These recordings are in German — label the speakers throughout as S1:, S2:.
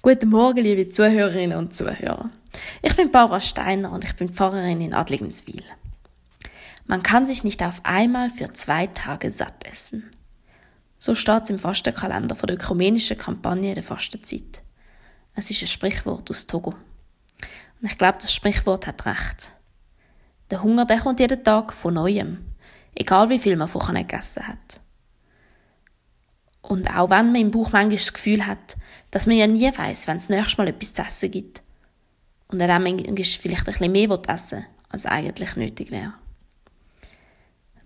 S1: Guten Morgen, liebe Zuhörerinnen und Zuhörer. Ich bin Barbara Steiner und ich bin Pfarrerin in Adligenswil. Man kann sich nicht auf einmal für zwei Tage satt essen. So steht es im Fastenkalender von der ökumenischen Kampagne der Fastenzeit. Es ist ein Sprichwort aus Togo. Und ich glaube, das Sprichwort hat recht. Der Hunger, der kommt jeden Tag von Neuem. Egal wie viel man vorher gegessen hat. Und auch wenn man im Bauch manchmal das Gefühl hat, dass man ja nie weiß, wenn es das nächste Mal etwas zu essen gibt. Und er auch manchmal vielleicht ein bisschen mehr essen als eigentlich nötig wäre.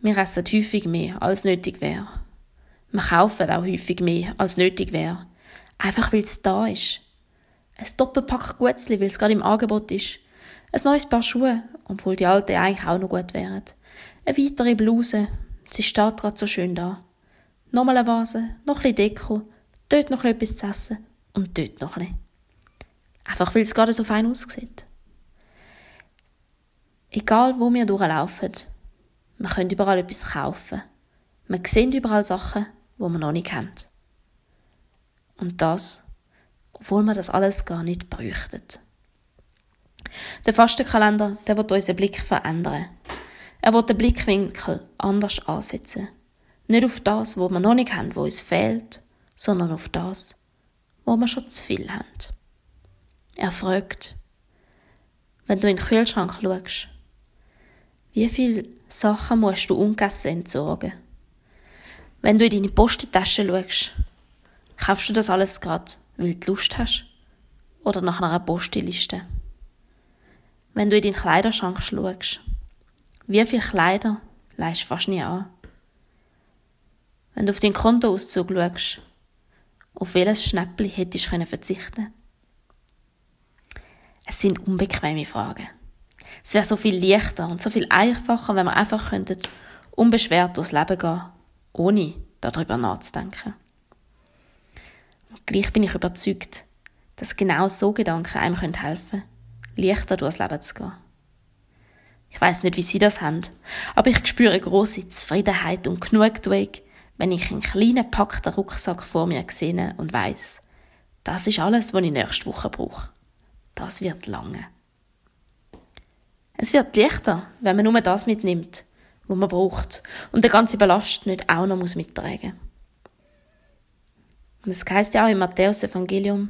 S1: Wir essen häufig mehr, als nötig wäre. Wir kaufen auch häufig mehr, als nötig wäre. Einfach weil es da ist. Ein Doppelpack Gutzli, weil es gerade im Angebot ist. Ein neues Paar Schuhe, obwohl die alten eigentlich auch noch gut wären. Eine weitere Bluse, sie steht gerade so schön da nochmal eine Vase, noch ein bisschen Deko, dort noch etwas zu essen und dort noch ein bisschen. Einfach weil es gerade so fein aussieht. Egal wo wir durchlaufen, wir können überall etwas kaufen. Wir sehen überall Sachen, wo wir noch nicht kennen. Und das, obwohl wir das alles gar nicht bräuchten. Der Fastenkalender, der wird unseren Blick verändern. Er wird den Blickwinkel anders ansetzen. Nicht auf das, wo wir noch nicht haben, wo uns fehlt, sondern auf das, wo wir schon zu viel haben. Er fragt, wenn du in den Kühlschrank schaust, wie viele Sachen musst du ungegessen entsorgen? Wenn du in deine Postentasche schaust, kaufst du das alles gerade, weil du Lust hast? Oder nach einer Posteliste? Wenn du in deinen Kleiderschrank schaust, wie viele Kleider leist fast nie an? Wenn du auf deinen Kontoauszug schaust, auf welches Schnäppli hättest du verzichten Es sind unbequeme Fragen. Es wäre so viel leichter und so viel einfacher, wenn wir einfach könnten unbeschwert durchs Leben gehen, ohne darüber nachzudenken. Und gleich bin ich überzeugt, dass genau so Gedanken einem helfen können, leichter durchs Leben zu gehen. Ich weiß nicht, wie Sie das haben, aber ich spüre große Zufriedenheit und Genugtuung, wenn ich einen kleinen packten Rucksack vor mir sehe und weiß, das ist alles, was ich nächste Woche brauche. Das wird lange. Es wird leichter, wenn man nur das mitnimmt, was man braucht und der ganze Ballast nicht auch noch muss mittragen. Und es heißt ja auch im Matthäus-Evangelium,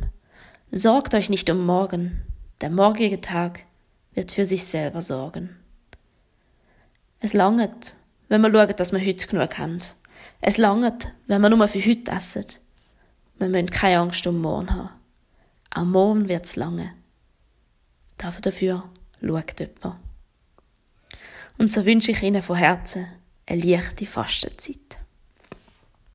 S1: sorgt euch nicht um morgen, der morgige Tag wird für sich selber sorgen. Es langt, wenn man schaut, dass man heute genug haben es langt, wenn wir nur für heute essen. Wir müssen keine Angst um morgen haben. Auch morgen wird es lange. Dafür schaut jemand. Und so wünsche ich Ihnen von Herzen eine leichte Fastenzeit.